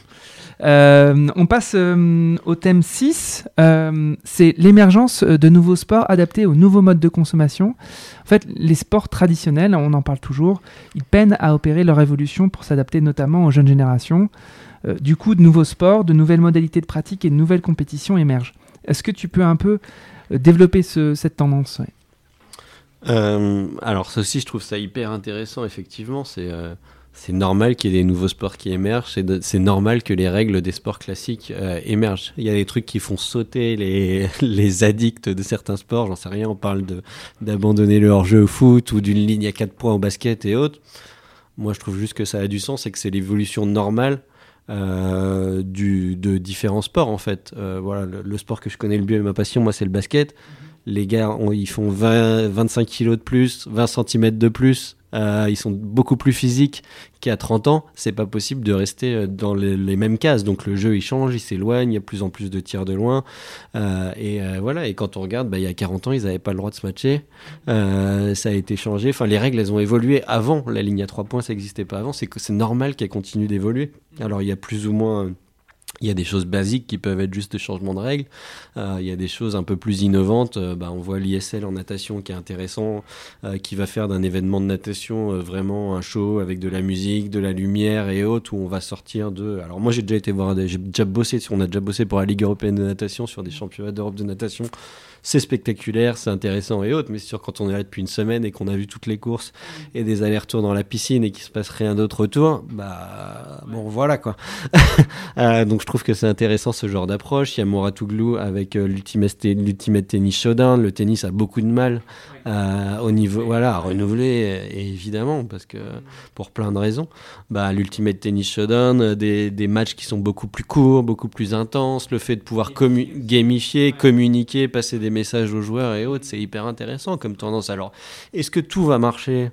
Euh, on passe euh, au thème 6, euh, c'est l'émergence de nouveaux sports adaptés aux nouveaux modes de consommation. En fait, les sports traditionnels, on en parle toujours, ils peinent à opérer leur évolution pour s'adapter notamment aux jeunes générations. Euh, du coup, de nouveaux sports, de nouvelles modalités de pratique et de nouvelles compétitions émergent. Est-ce que tu peux un peu euh, développer ce- cette tendance Euh, alors, aussi, je trouve ça hyper intéressant, effectivement. C'est. C'est normal qu'il y ait des nouveaux sports qui émergent, c'est normal que les règles des sports classiques euh, émergent. Il y a des trucs qui font sauter les, les addicts de certains sports, j'en sais rien, on parle d'abandonner le hors-jeu au foot ou d'une ligne à 4 points au basket et autres. Moi je trouve juste que ça a du sens et que c'est l'évolution normale euh, du, de différents sports en fait. Euh, voilà, le, le sport que je connais le mieux et ma passion, moi c'est le basket. Les gars, on- ils font 20, 25 kilos de plus, 20 cm de plus. Euh, ils sont beaucoup plus physiques qu'à 30 ans. C'est pas possible de rester euh, dans les, les mêmes cases. Donc le jeu il change, il s'éloigne, il y a de plus en plus de tirs de loin. Euh, et euh, voilà. Et quand on regarde, bah, il y a 40 ans, ils n'avaient pas le droit de se matcher. Ça a été changé. Enfin, les règles, elles ont évolué avant. La ligne à 3 points, ça n'existait pas avant. C'est normal qu'elle continue d'évoluer. Alors il y a plus ou moins. Il y a des choses basiques qui peuvent être juste des changements de règles. Euh, il y a des choses un peu plus innovantes. Euh, bah, on voit l'ISL en natation qui est intéressant, euh, qui va faire d'un événement de natation euh, vraiment un show avec de la musique, de la lumière et autres, où on va sortir de. Alors moi j'ai déjà été voir, des... j'ai déjà bossé, on a déjà bossé pour la Ligue européenne de natation sur des championnats d'Europe de natation. C'est spectaculaire, c'est intéressant et autres, mais c'est sûr quand on est là depuis une semaine et qu'on a vu toutes les courses et des allers-retours dans la piscine et qu'il se passe rien d'autre autour, bah bon voilà quoi. Euh, donc je trouve que c'est intéressant ce genre d'approche. Il y a Mouratoglou avec euh, l'Ultimate Tennis Showdown. Le tennis a beaucoup de mal euh, au niveau, voilà, à renouveler euh, et évidemment parce que pour plein de raisons. Bah l'Ultimate Tennis Showdown, des, des matchs qui sont beaucoup plus courts, beaucoup plus intenses. Le fait de pouvoir commu- gamifier, communiquer, passer des messages aux joueurs et autres, c'est hyper intéressant comme tendance. Alors est-ce que tout va marcher?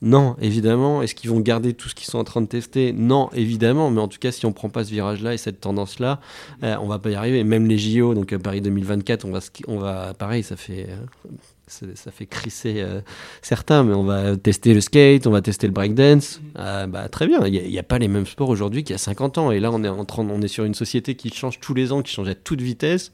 Non, évidemment. Est-ce qu'ils vont garder tout ce qu'ils sont en train de tester? Non, évidemment. Mais en tout cas, si on prend pas ce virage-là et cette tendance-là, euh, on va pas y arriver. Même les JO, donc euh, Paris 2024, on va, on va, pareil, ça fait, euh, ça, fait crisser euh, certains, mais on va tester le skate, on va tester le breakdance. Euh, bah, très bien. Il n'y a, pas les mêmes sports aujourd'hui qu'il y a 50 ans. Et là, on est en train, on est sur une société qui change tous les ans, qui change à toute vitesse,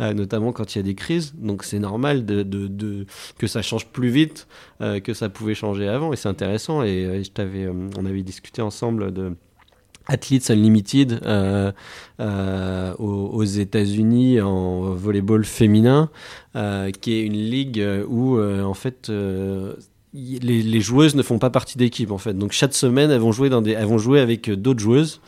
euh, notamment quand il y a des crises. Donc c'est normal de, de, de- que ça change plus vite euh, que ça pouvait changer avant et c'est intéressant et je on avait discuté ensemble de Athletes Unlimited euh, euh, aux, États-Unis en volleyball féminin, euh, qui est une ligue où euh, en fait euh, les, les joueuses ne font pas partie d'équipe en fait. Donc chaque semaine elles vont jouer dans des, elles vont jouer avec euh, d'autres joueuses.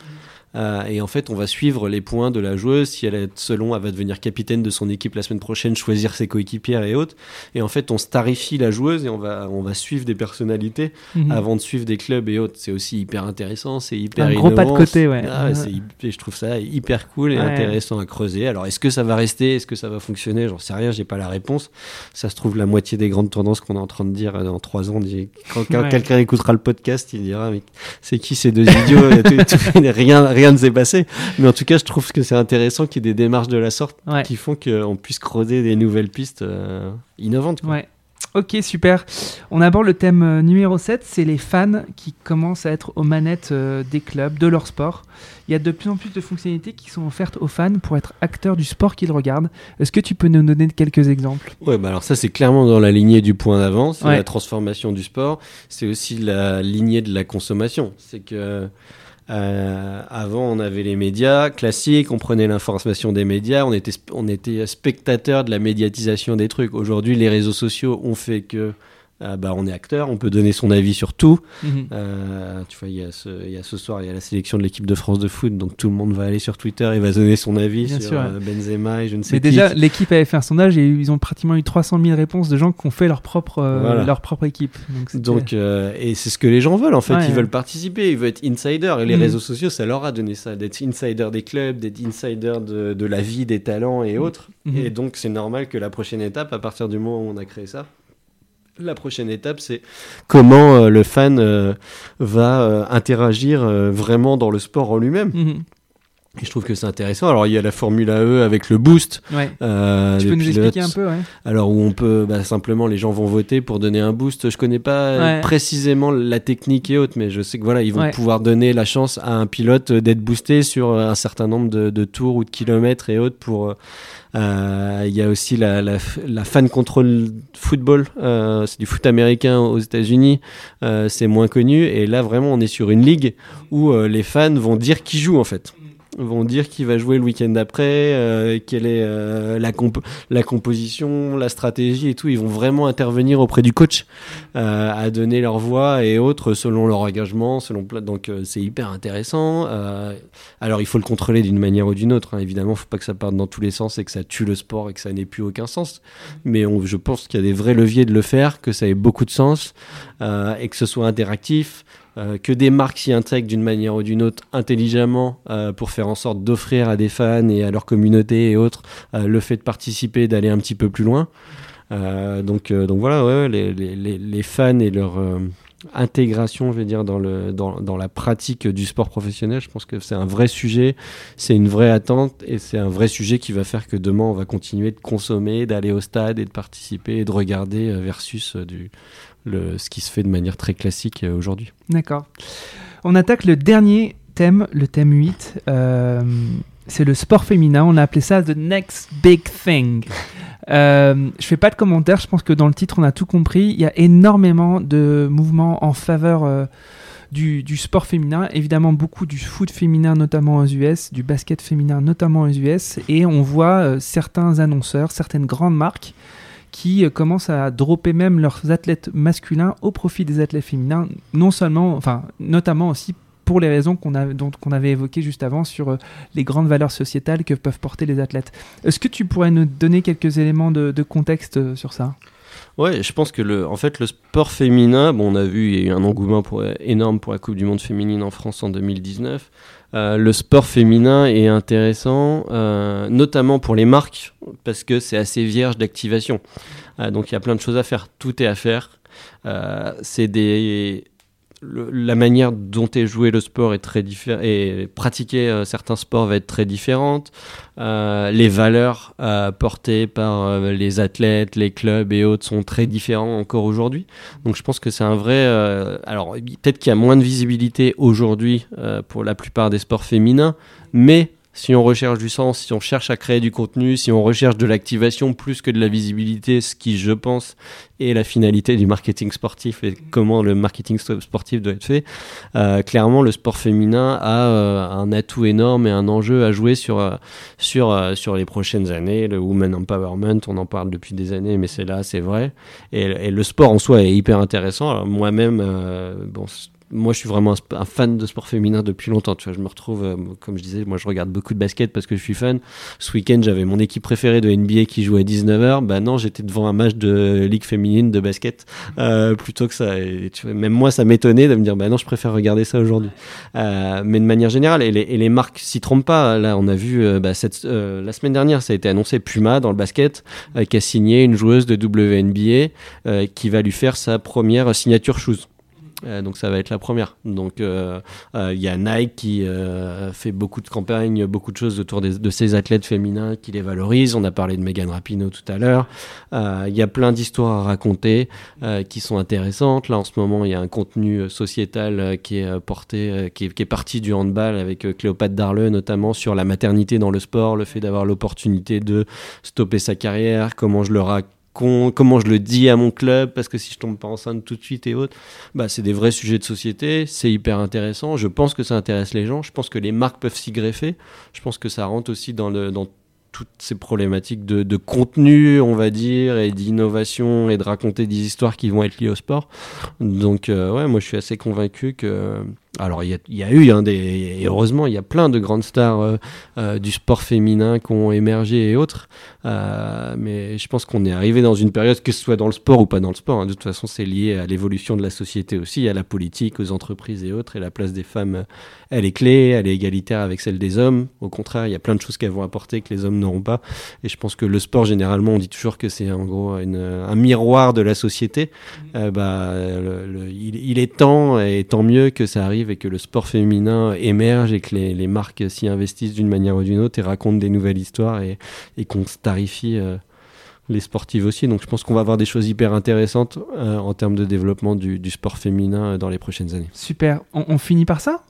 Euh, et en fait, on va suivre les points de la joueuse. Si elle est selon, elle va devenir capitaine de son équipe la semaine prochaine, choisir ses coéquipières et autres. Et en fait, on starifie la joueuse et on va, on va suivre des personnalités Mhm. avant de suivre des clubs et autres. C'est aussi hyper intéressant, c'est hyper Un gros pas de innovant. côté, ouais. Ah ouais, je trouve ça hyper cool et Ouais. intéressant à creuser. Alors, est-ce que ça va rester? Est-ce que ça va fonctionner? J'en sais rien, j'ai pas la réponse. Ça se trouve, la moitié des grandes tendances qu'on est en train de dire euh, dans trois ans, quand, quand Ouais. quelqu'un écoutera le podcast, il dira mais c'est qui ces deux idiots? Tout- tout- rien, rien ne s'est passé. Mais en tout cas, je trouve que c'est intéressant qu'il y ait des démarches de la sorte Ouais. qui font qu'on puisse creuser des nouvelles pistes euh, innovantes. quoi. Ouais. Ok, super. On aborde le thème euh, numéro 7, c'est les fans qui commencent à être aux manettes euh, des clubs, de leur sport. Il y a de plus en plus de fonctionnalités qui sont offertes aux fans pour être acteurs du sport qu'ils regardent. Est-ce que tu peux nous donner quelques exemples? Ouais, bah alors ça c'est clairement dans la lignée du point d'avant, c'est Ouais. la transformation du sport, c'est aussi la lignée de la consommation. C'est que avant, on avait les médias classiques, on prenait l'information des médias, on était, on était spectateur de la médiatisation des trucs. Aujourd'hui, les réseaux sociaux ont fait que euh, bah, on est acteur, on peut donner son avis sur tout. Mhm. Euh, tu vois, il y, a ce, il y, a ce soir, il y a la sélection de l'équipe de France de foot, donc tout le monde va aller sur Twitter et va donner son avis sur euh, Benzema et je ne sais Mais déjà, l'équipe avait fait un sondage et ils ont pratiquement eu 300 000 réponses de gens qui ont fait leur propre, leur propre équipe. Donc, et c'est ce que les gens veulent en fait. ils veulent participer, ils veulent être insider. Et les mhm. réseaux sociaux, ça leur a donné ça, d'être insider des clubs, d'être insider de, de, la vie, des talents et mhm. autres. Et donc, c'est normal que la prochaine étape, à partir du moment où on a créé ça, la prochaine étape, c'est comment euh, le fan euh, va euh, interagir vraiment dans le sport en lui-même. Mhm. Et je trouve que c'est intéressant. Alors, il y a la Formule E avec le boost. Ouais. tu peux nous expliquer un peu ouais. Alors, où on peut bah, simplement, les gens vont voter pour donner un boost. Je connais pas précisément la technique et autres, mais je sais que voilà, ils vont pouvoir donner la chance à un pilote d'être boosté sur un certain nombre de, de, tours ou de kilomètres et autres pour il y a aussi la, la, la fan control football, euh, c'est du foot américain aux États-Unis, euh, c'est moins connu. Et là, vraiment, on est sur une ligue où les fans vont dire qui joue en fait vont dire qui va jouer le week-end d'après, euh, quelle est euh, la, la composition, la stratégie et tout. Ils vont vraiment intervenir auprès du coach euh, à donner leur voix et autres selon leur engagement, selon donc c'est hyper intéressant. alors il faut le contrôler d'une manière ou d'une autre. Hein. Évidemment, faut pas que ça parte dans tous les sens et que ça tue le sport et que ça n'ait plus aucun sens. Mais je pense qu'il y a des vrais leviers de le faire, que ça ait beaucoup de sens et que ce soit interactif. Euh, que des marques s'y intègrent d'une manière ou d'une autre intelligemment euh, pour faire en sorte d'offrir à des fans et à leur communauté et autres euh, le fait de participer, d'aller un petit peu plus loin. donc, voilà, les, fans et leur intégration, je vais dire, dans, la pratique du sport professionnel. Je pense que c'est un vrai sujet, c'est une vraie attente et c'est un vrai sujet qui va faire que demain on va continuer de consommer, d'aller au stade et de participer et de regarder versus du, le, ce qui se fait de manière très classique euh, aujourd'hui. D'accord. On attaque le dernier thème, le thème 8. Euh, c'est le sport féminin. On a appelé ça The Next Big Thing. Euh, je fais pas de commentaires. Je pense que dans le titre, on a tout compris. Il y a énormément de mouvements en faveur euh, du, du, sport féminin. Évidemment, beaucoup du foot féminin, notamment aux US, du basket féminin, notamment aux US. Et on voit certains annonceurs, certaines grandes marques qui euh, commencent à dropper même leurs athlètes masculins au profit des athlètes féminins, non seulement, enfin, notamment aussi pour les raisons qu'on avait évoquées juste avant sur euh, les grandes valeurs sociétales que peuvent porter les athlètes. Est-ce que tu pourrais nous donner quelques éléments de, contexte euh, sur ça? Ouais, je pense que le, en fait, le sport féminin, bon, on a vu, il y a eu un engouement pour, énorme pour la Coupe du Monde féminine en France en 2019. Euh, le sport féminin est intéressant, euh, notamment pour les marques, parce que c'est assez vierge d'activation. Euh, donc il y a plein de choses à faire. Tout est à faire. c'est des la manière dont est joué le sport est très différente et pratiquer euh, certains sports va être très différente. Euh, les valeurs euh, portées par les athlètes, les clubs et autres sont très différents encore aujourd'hui. Donc je pense que c'est un vrai. alors peut-être qu'il y a moins de visibilité aujourd'hui pour la plupart des sports féminins, mais si on recherche du sens, si on cherche à créer du contenu, si on recherche de l'activation plus que de la visibilité, ce qui, je pense, est la finalité du marketing sportif et comment le marketing sportif doit être fait, euh, clairement, le sport féminin a euh, un atout énorme et un enjeu à jouer sur, euh, sur, sur les prochaines années. Le Women Empowerment, on en parle depuis des années, mais c'est là, c'est vrai. Et, le sport en soi est hyper intéressant. Moi-même, bon, moi, je suis vraiment un, fan de sport féminin depuis longtemps. Tu vois, je me retrouve, euh, comme je disais, moi, je regarde beaucoup de basket parce que je suis fan. Ce week-end, j'avais mon équipe préférée de NBA qui jouait à 19h. Bah non, j'étais devant un match de ligue féminine de basket euh, plutôt que ça. Et, tu vois, même moi, ça m'étonnait de me dire, bah non, je préfère regarder ça aujourd'hui. Euh, mais de manière générale, et les, et les marques s'y trompent pas. Là, on a vu euh, bah, cette, euh, la semaine dernière, ça a été annoncé Puma dans le basket qui a signé une joueuse de WNBA qui va lui faire sa première signature shoes. Euh, donc ça va être la première. Donc euh, euh, il y a Nike qui fait beaucoup de campagnes, beaucoup de choses autour de ces athlètes féminins qui les valorisent. On a parlé de Megan Rapinoe tout à l'heure. Il y a plein d'histoires à raconter qui sont intéressantes. Là en ce moment il y a un contenu sociétal qui est porté, qui est, qui est, parti du handball avec Cléopâtre Darleux notamment sur la maternité dans le sport, le fait d'avoir l'opportunité de stopper sa carrière, comment je le raconte comment je le dis à mon club, parce que si je tombe pas enceinte tout de suite et autres, bah, c'est des vrais sujets de société, c'est hyper intéressant, je pense que ça intéresse les gens, je pense que les marques peuvent s'y greffer, je pense que ça rentre aussi dans, toutes ces problématiques de, de, contenu, on va dire, et d'innovation et de raconter des histoires qui vont être liées au sport. Donc, euh, ouais, moi je suis assez convaincu que alors il y, a eu, hein, des, et heureusement, il y a plein de grandes stars euh, euh, du sport féminin qui ont émergé et autres. Euh, mais je pense qu'on est arrivé dans une période, que ce soit dans le sport ou pas dans le sport, hein, de toute façon c'est lié à l'évolution de la société aussi, à la politique, aux entreprises et autres. Et la place des femmes, elle est clé, elle est égalitaire avec celle des hommes. Au contraire, il y a plein de choses qu'elles vont apporter que les hommes n'auront pas. Et je pense que le sport, généralement, on dit toujours que c'est en gros un miroir de la société. Mmh. bah, il, il est temps, et tant mieux que ça arrive et que le sport féminin émerge et que les, marques s'y investissent d'une manière ou d'une autre et racontent des nouvelles histoires et, qu'on starifie euh, les sportives aussi. Donc je pense qu'on va avoir des choses hyper intéressantes euh, en termes de développement du, sport féminin dans les prochaines années. Super. on finit par ça?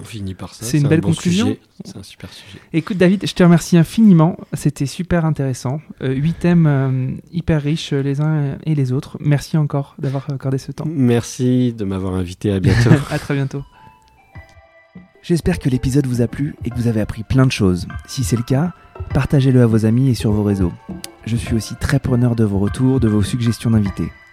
On finit par ça. C'est une belle conclusion. C'est un super sujet. Écoute, David, je te remercie infiniment. C'était super intéressant. Euh, huit thèmes euh, hyper riches euh, les uns et les autres. Merci encore d'avoir accordé ce temps. Merci de m'avoir invité. À bientôt. à très bientôt. J'espère que l'épisode vous a plu et que vous avez appris plein de choses. Si c'est le cas, partagez-le à vos amis et sur vos réseaux. Je suis aussi très preneur de vos retours, de vos suggestions d'invités.